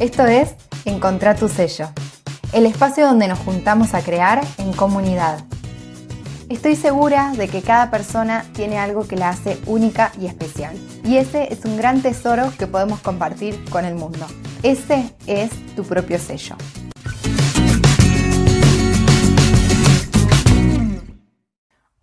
Esto es Encontrar tu sello, el espacio donde nos juntamos a crear en comunidad. Estoy segura de que cada persona tiene algo que la hace única y especial. Y ese es un gran tesoro que podemos compartir con el mundo. Ese es tu propio sello.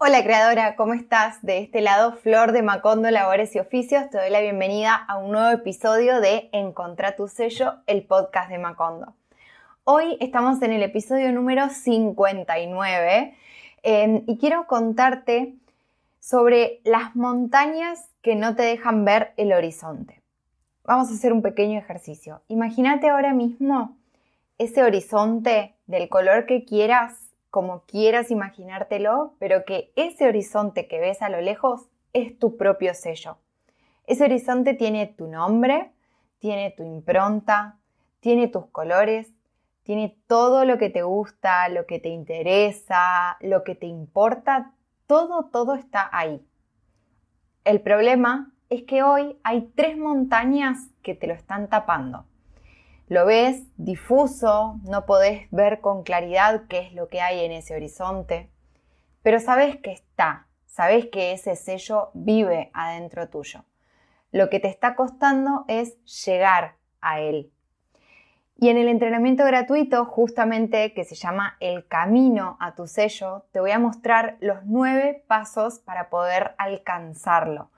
Hola creadora, ¿cómo estás? De este lado, Flor de Macondo Labores y Oficios, te doy la bienvenida a un nuevo episodio de Encontra tu sello, el podcast de Macondo. Hoy estamos en el episodio número 59 em, y quiero contarte sobre las montañas que no te dejan ver el horizonte. Vamos a hacer un pequeño ejercicio. Imagínate ahora mismo ese horizonte del color que quieras como quieras imaginártelo, pero que ese horizonte que ves a lo lejos es tu propio sello. Ese horizonte tiene tu nombre, tiene tu impronta, tiene tus colores, tiene todo lo que te gusta, lo que te interesa, lo que te importa, todo, todo está ahí. El problema es que hoy hay tres montañas que te lo están tapando. Lo ves difuso, no podés ver con claridad qué es lo que hay en ese horizonte, pero sabes que está, sabes que ese sello vive adentro tuyo. Lo que te está costando es llegar a él. Y en el entrenamiento gratuito, justamente que se llama El camino a tu sello, te voy a mostrar los nueve pasos para poder alcanzarlo.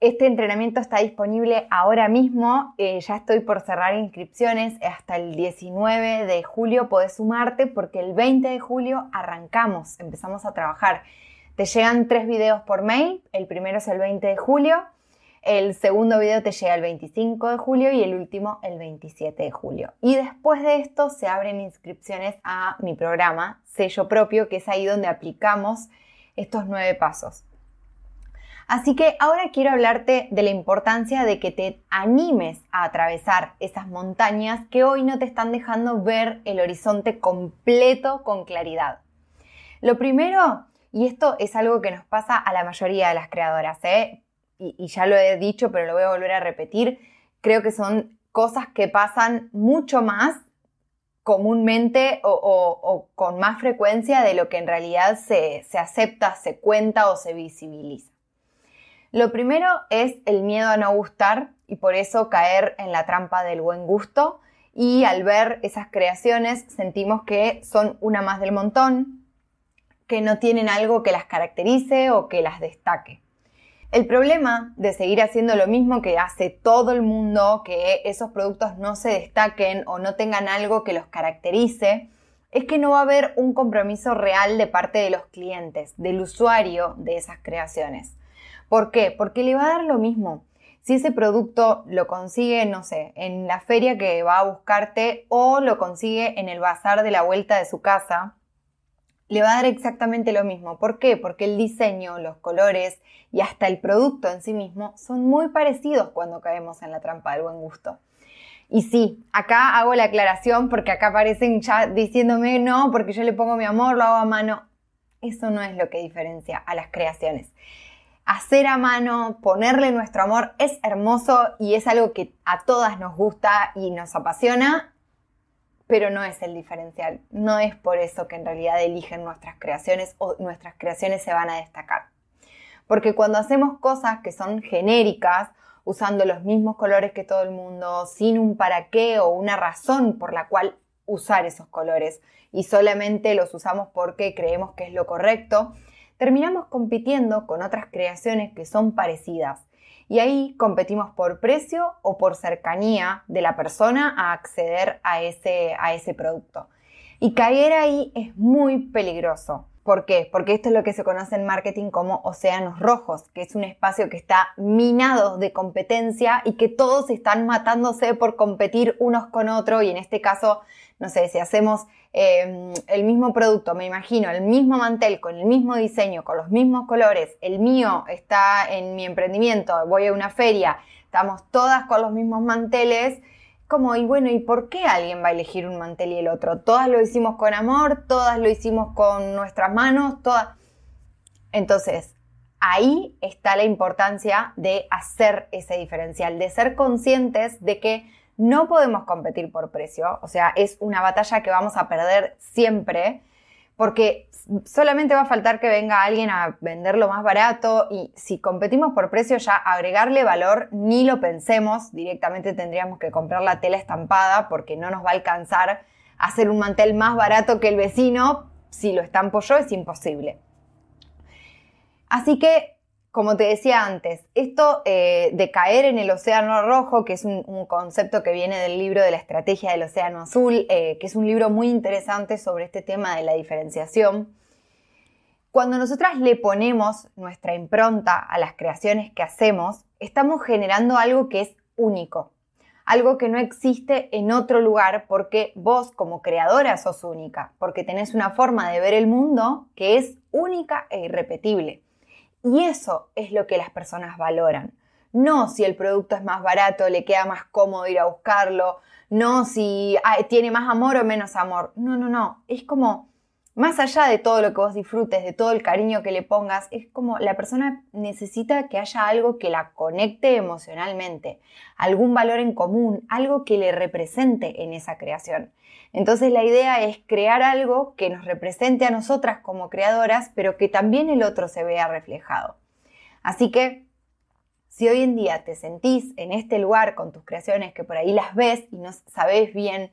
Este entrenamiento está disponible ahora mismo, eh, ya estoy por cerrar inscripciones, hasta el 19 de julio podés sumarte porque el 20 de julio arrancamos, empezamos a trabajar. Te llegan tres videos por mail, el primero es el 20 de julio, el segundo video te llega el 25 de julio y el último el 27 de julio. Y después de esto se abren inscripciones a mi programa, sello propio, que es ahí donde aplicamos estos nueve pasos. Así que ahora quiero hablarte de la importancia de que te animes a atravesar esas montañas que hoy no te están dejando ver el horizonte completo con claridad. Lo primero, y esto es algo que nos pasa a la mayoría de las creadoras, ¿eh? y, ya lo he dicho, pero lo voy a volver a repetir, creo que son cosas que pasan mucho más comúnmente o, con más frecuencia de lo que en realidad se acepta, se cuenta o se visibiliza. Lo primero es el miedo a no gustar y por eso caer en la trampa del buen gusto y al ver esas creaciones sentimos que son una más del montón, que no tienen algo que las caracterice o que las destaque. El problema de seguir haciendo lo mismo que hace todo el mundo, que esos productos no se destaquen o no tengan algo que los caracterice, es que no va a haber un compromiso real de parte de los clientes, del usuario de esas creaciones. ¿Por qué? Porque le va a dar lo mismo. Si ese producto lo consigue, no sé, en la feria que va a buscarte o lo consigue en el bazar de la vuelta de su casa, le va a dar exactamente lo mismo. ¿Por qué? Porque el diseño, los colores y hasta el producto en sí mismo son muy parecidos cuando caemos en la trampa del buen gusto. Y sí, acá hago la aclaración porque acá aparecen ya diciéndome no, porque yo le pongo mi amor, lo hago a mano. Eso no es lo que diferencia a las creaciones hacer a mano, ponerle nuestro amor es hermoso y es algo que a todas nos gusta y nos apasiona, pero no es el diferencial. No es por eso que en realidad eligen nuestras creaciones o nuestras creaciones se van a destacar. Porque cuando hacemos cosas que son genéricas, usando los mismos colores que todo el mundo, sin un para qué o una razón por la cual usar esos colores y solamente los usamos porque creemos que es lo correcto, terminamos compitiendo con otras creaciones que son parecidas. Y ahí competimos por precio o por cercanía de la persona a acceder a ese, a ese producto. Y caer ahí es muy peligroso. ¿Por qué? Porque esto es lo que se conoce en marketing como océanos rojos, que es un espacio que está minado de competencia y que todos están matándose por competir unos con otros y en este caso, no sé, si hacemos Em, el mismo producto, me imagino, el mismo mantel, con el mismo diseño, con los mismos colores, el mío está en mi emprendimiento, voy a una feria, estamos todas con los mismos manteles, como, y bueno, ¿y por qué alguien va a elegir un mantel y el otro? Todas lo hicimos con amor, todas lo hicimos con nuestras manos, todas... Entonces, ahí está la importancia de hacer ese diferencial, de ser conscientes de que No podemos competir por precio, o sea, es una batalla que vamos a perder siempre porque solamente va a faltar que venga alguien a venderlo más barato y si competimos por precio ya agregarle valor ni lo pensemos, directamente tendríamos que comprar la tela estampada porque no nos va a alcanzar hacer un mantel más barato que el vecino, si lo estampo yo es imposible. Así que como te decía antes, esto eh, de caer en el océano rojo, que es un, concepto que viene del libro de la estrategia del océano azul, eh, que es un libro muy interesante sobre este tema de la diferenciación, cuando nosotras le ponemos nuestra impronta a las creaciones que hacemos, estamos generando algo que es único, algo que no existe en otro lugar porque vos como creadora sos única, porque tenés una forma de ver el mundo que es única e irrepetible. Y eso es lo que las personas valoran. No si el producto es más barato, le queda más cómodo ir a buscarlo, no si tiene más amor o menos amor. No, no, no. Es como, más allá de todo lo que vos disfrutes, de todo el cariño que le pongas, es como la persona necesita que haya algo que la conecte emocionalmente, algún valor en común, algo que le represente en esa creación. Entonces la idea es crear algo que nos represente a nosotras como creadoras, pero que también el otro se vea reflejado. Así que si hoy en día te sentís en este lugar con tus creaciones que por ahí las ves y no sabes bien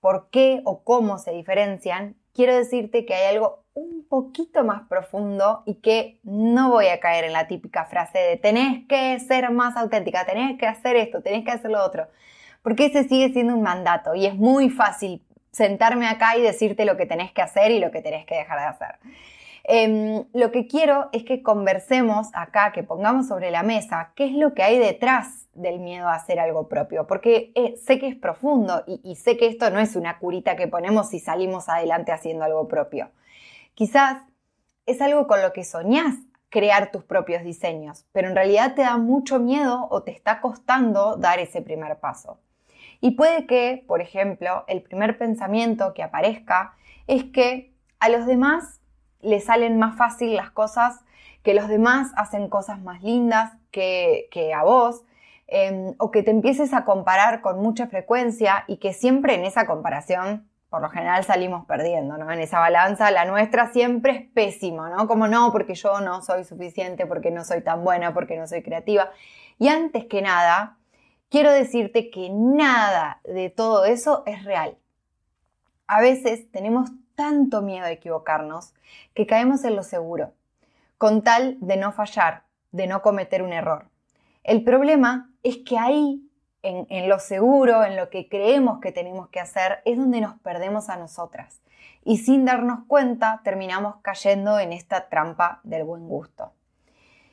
por qué o cómo se diferencian, quiero decirte que hay algo un poquito más profundo y que no voy a caer en la típica frase de tenés que ser más auténtica, tenés que hacer esto, tenés que hacer lo otro, porque ese sigue siendo un mandato y es muy fácil sentarme acá y decirte lo que tenés que hacer y lo que tenés que dejar de hacer. Em, lo que quiero es que conversemos acá, que pongamos sobre la mesa qué es lo que hay detrás del miedo a hacer algo propio, porque eh, sé que es profundo y, y sé que esto no es una curita que ponemos si salimos adelante haciendo algo propio. Quizás es algo con lo que soñás crear tus propios diseños, pero en realidad te da mucho miedo o te está costando dar ese primer paso. Y puede que, por ejemplo, el primer pensamiento que aparezca es que a los demás les salen más fácil las cosas, que los demás hacen cosas más lindas que, a vos, em, o que te empieces a comparar con mucha frecuencia y que siempre en esa comparación, por lo general salimos perdiendo, ¿no? En esa balanza, la nuestra siempre es pésima, ¿no? Como no, porque yo no soy suficiente, porque no soy tan buena, porque no soy creativa. Y antes que nada, quiero decirte que nada de todo eso es real. A veces tenemos tanto miedo a equivocarnos que caemos en lo seguro, con tal de no fallar, de no cometer un error. El problema es que ahí, en, en, lo seguro, en lo que creemos que tenemos que hacer, es donde nos perdemos a nosotras. Y sin darnos cuenta, terminamos cayendo en esta trampa del buen gusto.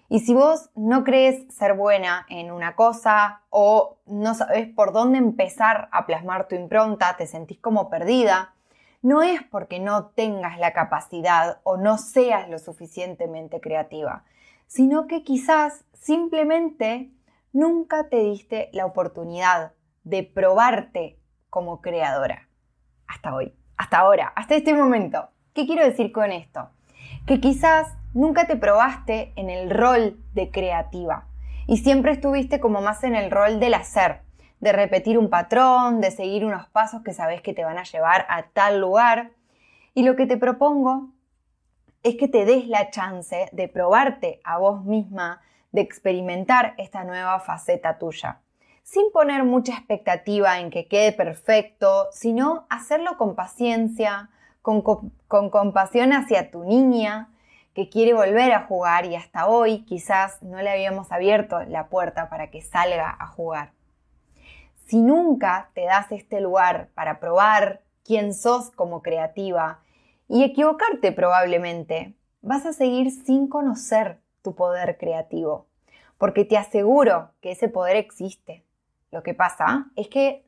Y si vos no crees ser buena en una cosa o no sabes por dónde empezar a plasmar tu impronta, te sentís como perdida, no es porque no tengas la capacidad o no seas lo suficientemente creativa, sino que quizás simplemente nunca te diste la oportunidad de probarte como creadora. Hasta hoy, hasta ahora, hasta este momento. ¿Qué quiero decir con esto? Que quizás nunca te probaste en el rol de creativa y siempre estuviste como más en el rol del hacer, de repetir un patrón, de seguir unos pasos que sabes que te van a llevar a tal lugar. Y lo que te propongo es que te des la chance de probarte a vos misma, de experimentar esta nueva faceta tuya, sin poner mucha expectativa en que quede perfecto, sino hacerlo con paciencia, con, con compasión hacia tu niña, que quiere volver a jugar y hasta hoy quizás no le habíamos abierto la puerta para que salga a jugar. Si nunca te das este lugar para probar quién sos como creativa y equivocarte probablemente, vas a seguir sin conocer tu poder creativo, porque te aseguro que ese poder existe. Lo que pasa es que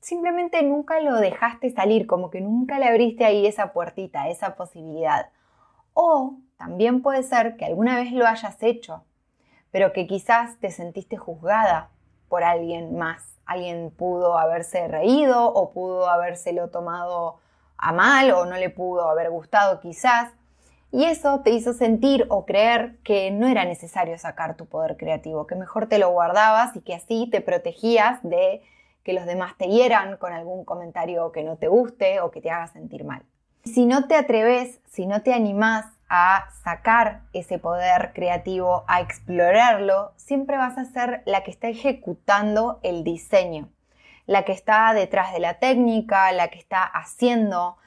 simplemente nunca lo dejaste salir, como que nunca le abriste ahí esa puertita, esa posibilidad. O también puede ser que alguna vez lo hayas hecho, pero que quizás te sentiste juzgada por alguien más. Alguien pudo haberse reído o pudo habérselo tomado a mal o no le pudo haber gustado quizás. Y eso te hizo sentir o creer que no era necesario sacar tu poder creativo, que mejor te lo guardabas y que así te protegías de que los demás te hieran con algún comentario que no te guste o que te haga sentir mal. Si no te atreves, si no te animás a sacar ese poder creativo, a explorarlo, siempre vas a ser la que está ejecutando el diseño, la que está detrás de la técnica, la que está haciendo,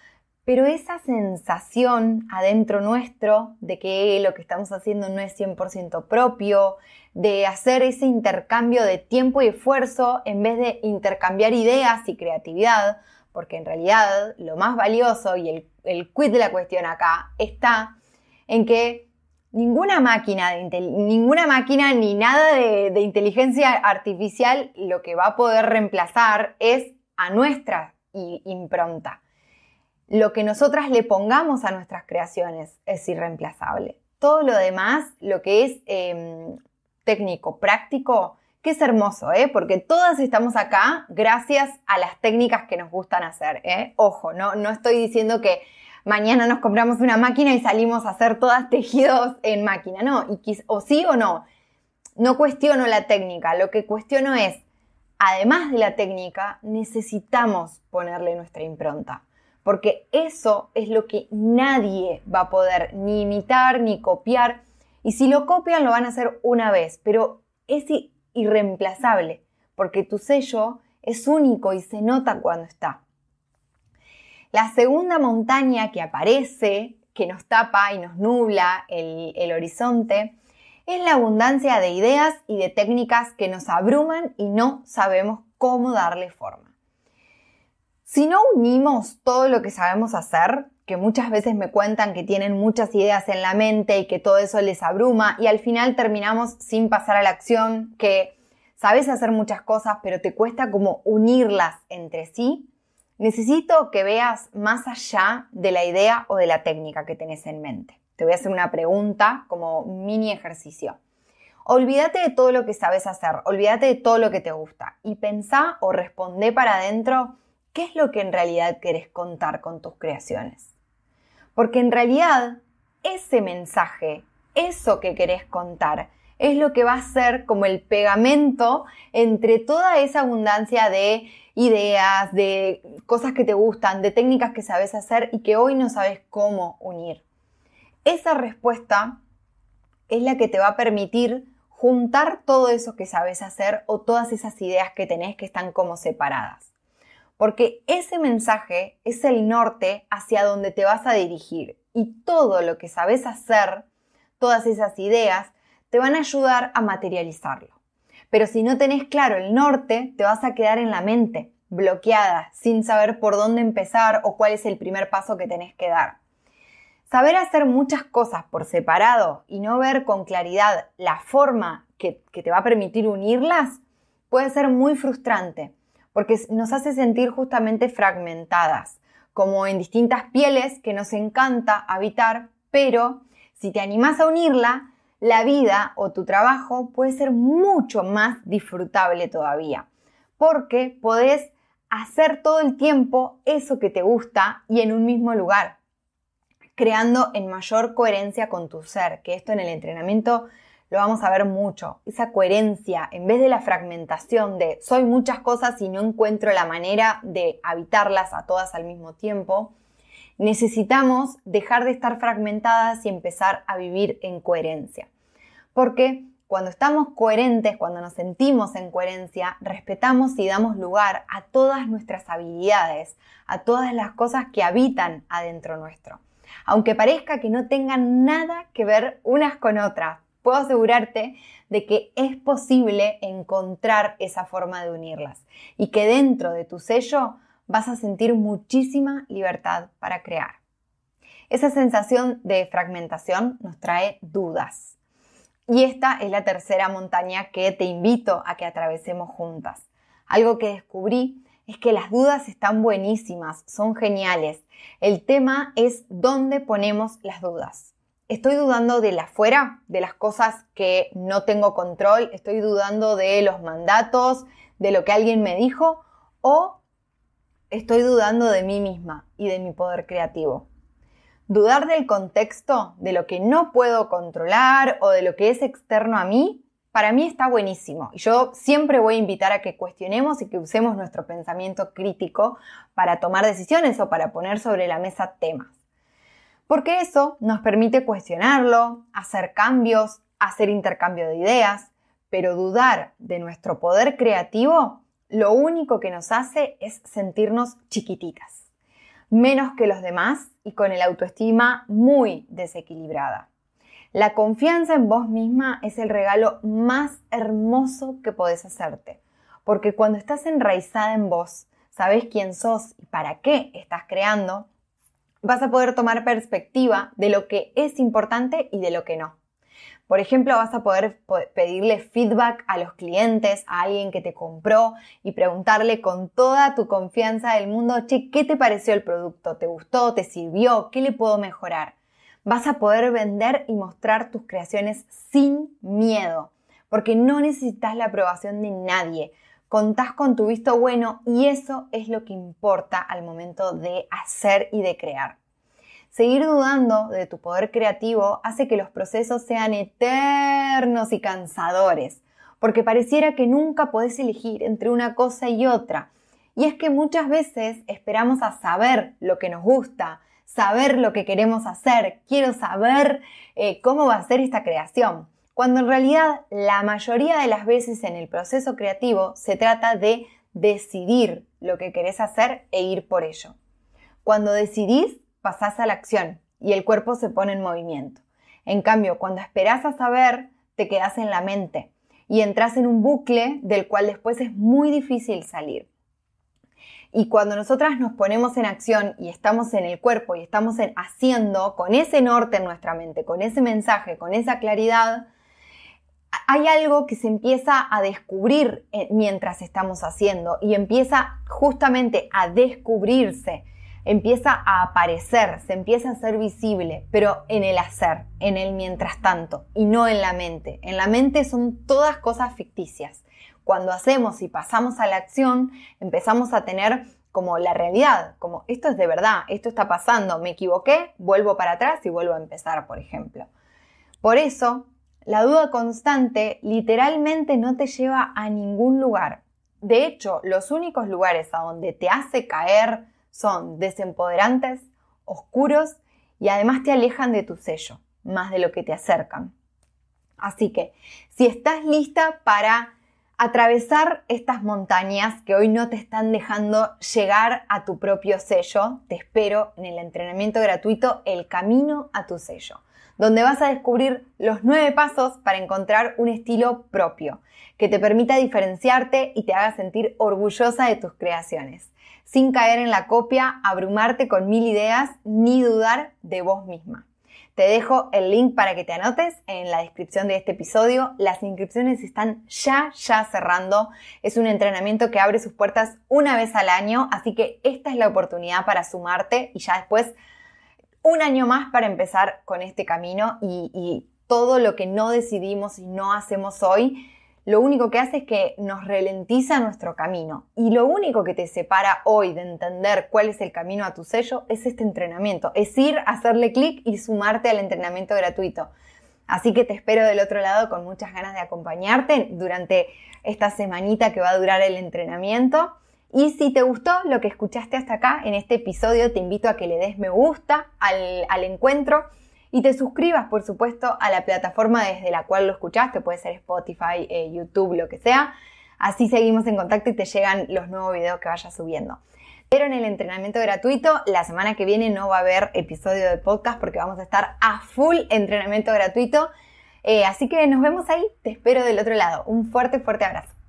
pero esa sensación adentro nuestro de que lo que estamos haciendo no es 100% propio, de hacer ese intercambio de tiempo y esfuerzo en vez de intercambiar ideas y creatividad, porque en realidad lo más valioso y el, el quid de la cuestión acá está en que ninguna máquina, ninguna máquina ni nada de, inteligencia artificial lo que va a poder reemplazar es a nuestra impronta. Lo que nosotras le pongamos a nuestras creaciones es irreemplazable. Todo lo demás, lo que es em, técnico, práctico, que es hermoso, ¿eh? porque todas estamos acá gracias a las técnicas que nos gustan hacer. ¿eh? Ojo, no, no estoy diciendo que mañana nos compramos una máquina y salimos a hacer todas tejidos en máquina. No, o sí o no. No cuestiono la técnica, lo que cuestiono es, además de la técnica, necesitamos ponerle nuestra impronta. Porque eso es lo que nadie va a poder ni imitar ni copiar. Y si lo copian, lo van a hacer una vez, pero es irreemplazable, porque tu sello es único y se nota cuando está. La segunda montaña que aparece, que nos tapa y nos nubla el, horizonte, es la abundancia de ideas y de técnicas que nos abruman y no sabemos cómo darle forma. Si no unimos todo lo que sabemos hacer, que muchas veces me cuentan que tienen muchas ideas en la mente y que todo eso les abruma y al final terminamos sin pasar a la acción, que sabes hacer muchas cosas pero te cuesta como unirlas entre sí, necesito que veas más allá de la idea o de la técnica que tenés en mente. Te voy a hacer una pregunta como mini ejercicio. Olvídate de todo lo que sabes hacer, olvídate de todo lo que te gusta y pensá o responde para adentro qué es lo que en realidad querés contar con tus creaciones. Porque en realidad ese mensaje, eso que querés contar, es lo que va a ser como el pegamento entre toda esa abundancia de ideas, de cosas que te gustan, de técnicas que sabes hacer y que hoy no sabes cómo unir. Esa respuesta es la que te va a permitir juntar todo eso que sabes hacer o todas esas ideas que tenés que están como separadas. Porque ese mensaje es el norte hacia donde te vas a dirigir y todo lo que sabes hacer, todas esas ideas, te van a ayudar a materializarlo. Pero si no tenés claro el norte, te vas a quedar en la mente, bloqueada, sin saber por dónde empezar o cuál es el primer paso que tenés que dar. Saber hacer muchas cosas por separado y no ver con claridad la forma que, te va a permitir unirlas puede ser muy frustrante, porque nos hace sentir justamente fragmentadas, como en distintas pieles que nos encanta habitar, pero si te animás a unirla, la vida o tu trabajo puede ser mucho más disfrutable todavía, porque podés hacer todo el tiempo eso que te gusta y en un mismo lugar, creando en mayor coherencia con tu ser, que esto en el entrenamiento lo vamos a ver mucho, esa coherencia, en vez de la fragmentación de soy muchas cosas y no encuentro la manera de habitarlas a todas al mismo tiempo, necesitamos dejar de estar fragmentadas y empezar a vivir en coherencia. Porque cuando estamos coherentes, cuando nos sentimos en coherencia, respetamos y damos lugar a todas nuestras habilidades, a todas las cosas que habitan adentro nuestro. Aunque parezca que no tengan nada que ver unas con otras, puedo asegurarte de que es posible encontrar esa forma de unirlas y que dentro de tu sello vas a sentir muchísima libertad para crear. Esa sensación de fragmentación nos trae dudas. Y esta es la tercera montaña que te invito a que atravesemos juntas. Algo que descubrí es que las dudas están buenísimas, son geniales. El tema es dónde ponemos las dudas. Estoy dudando de la fuera, de las cosas que no tengo control, estoy dudando de los mandatos, de lo que alguien me dijo, o estoy dudando de mí misma y de mi poder creativo. Dudar del contexto, de lo que no puedo controlar o de lo que es externo a mí, para mí está buenísimo. Y yo siempre voy a invitar a que cuestionemos y que usemos nuestro pensamiento crítico para tomar decisiones o para poner sobre la mesa temas. Porque eso nos permite cuestionarlo, hacer cambios, hacer intercambio de ideas, pero dudar de nuestro poder creativo lo único que nos hace es sentirnos chiquititas, menos que los demás y con el autoestima muy desequilibrada. La confianza en vos misma es el regalo más hermoso que podés hacerte, porque cuando estás enraizada en vos, sabes quién sos y para qué estás creando, vas a poder tomar perspectiva de lo que es importante y de lo que no. Por ejemplo, vas a poder pedirle feedback a los clientes, a alguien que te compró y preguntarle con toda tu confianza del mundo, che, ¿qué te pareció el producto? ¿Te gustó? ¿Te sirvió? ¿Qué le puedo mejorar? Vas a poder vender y mostrar tus creaciones sin miedo, porque no necesitas la aprobación de nadie. Contás con tu visto bueno y eso es lo que importa al momento de hacer y de crear. Seguir dudando de tu poder creativo hace que los procesos sean eternos y cansadores, porque pareciera que nunca podés elegir entre una cosa y otra. Y es que muchas veces esperamos a saber lo que nos gusta, saber lo que queremos hacer, quiero saber eh, cómo va a ser esta creación, cuando en realidad la mayoría de las veces en el proceso creativo se trata de decidir lo que querés hacer e ir por ello. Cuando decidís, pasás a la acción y el cuerpo se pone en movimiento. En cambio, cuando esperás a saber, te quedas en la mente y entras en un bucle del cual después es muy difícil salir. Y cuando nosotras nos ponemos en acción y estamos en el cuerpo y estamos haciendo con ese norte en nuestra mente, con ese mensaje, con esa claridad, hay algo que se empieza a descubrir eh, mientras estamos haciendo y empieza justamente a descubrirse empieza a aparecer, se empieza a ser visible, pero en el hacer, en el mientras tanto, y no en la mente. En la mente son todas cosas ficticias. Cuando hacemos y pasamos a la acción, empezamos a tener como la realidad, como esto es de verdad, esto está pasando, me equivoqué, vuelvo para atrás y vuelvo a empezar, por ejemplo. Por eso, la duda constante literalmente no te lleva a ningún lugar. De hecho, los únicos lugares a donde te hace caer son desempoderantes, oscuros y además te alejan de tu sello, más de lo que te acercan. Así que, si estás lista para atravesar estas montañas que hoy no te están dejando llegar a tu propio sello, te espero en el entrenamiento gratuito El Camino a tu sello, donde vas a descubrir los nueve pasos para encontrar un estilo propio, que te permita diferenciarte y te haga sentir orgullosa de tus creaciones sin caer en la copia, abrumarte con mil ideas ni dudar de vos misma. Te dejo el link para que te anotes en la descripción de este episodio. Las inscripciones están ya, ya cerrando. Es un entrenamiento que abre sus puertas una vez al año, así que esta es la oportunidad para sumarte y ya después un año más para empezar con este camino y, todo lo que no decidimos y no hacemos hoy lo único que hace es que nos ralentiza nuestro camino. Y lo único que te separa hoy de entender cuál es el camino a tu sello es este entrenamiento. Es ir, hacerle clic y sumarte al entrenamiento gratuito. Así que te espero del otro lado con muchas ganas de acompañarte durante esta semanita que va a durar el entrenamiento. Y si te gustó lo que escuchaste hasta acá en este episodio, te invito a que le des me gusta al, al encuentro y te suscribas, por supuesto, a la plataforma desde la cual lo escuchaste, puede ser Spotify, eh, YouTube, lo que sea. Así seguimos en contacto y te llegan los nuevos videos que vayas subiendo. Pero en el entrenamiento gratuito, la semana que viene no va a haber episodio de podcast porque vamos a estar a full entrenamiento gratuito. Eh, así que nos vemos ahí, te espero del otro lado. Un fuerte, fuerte abrazo.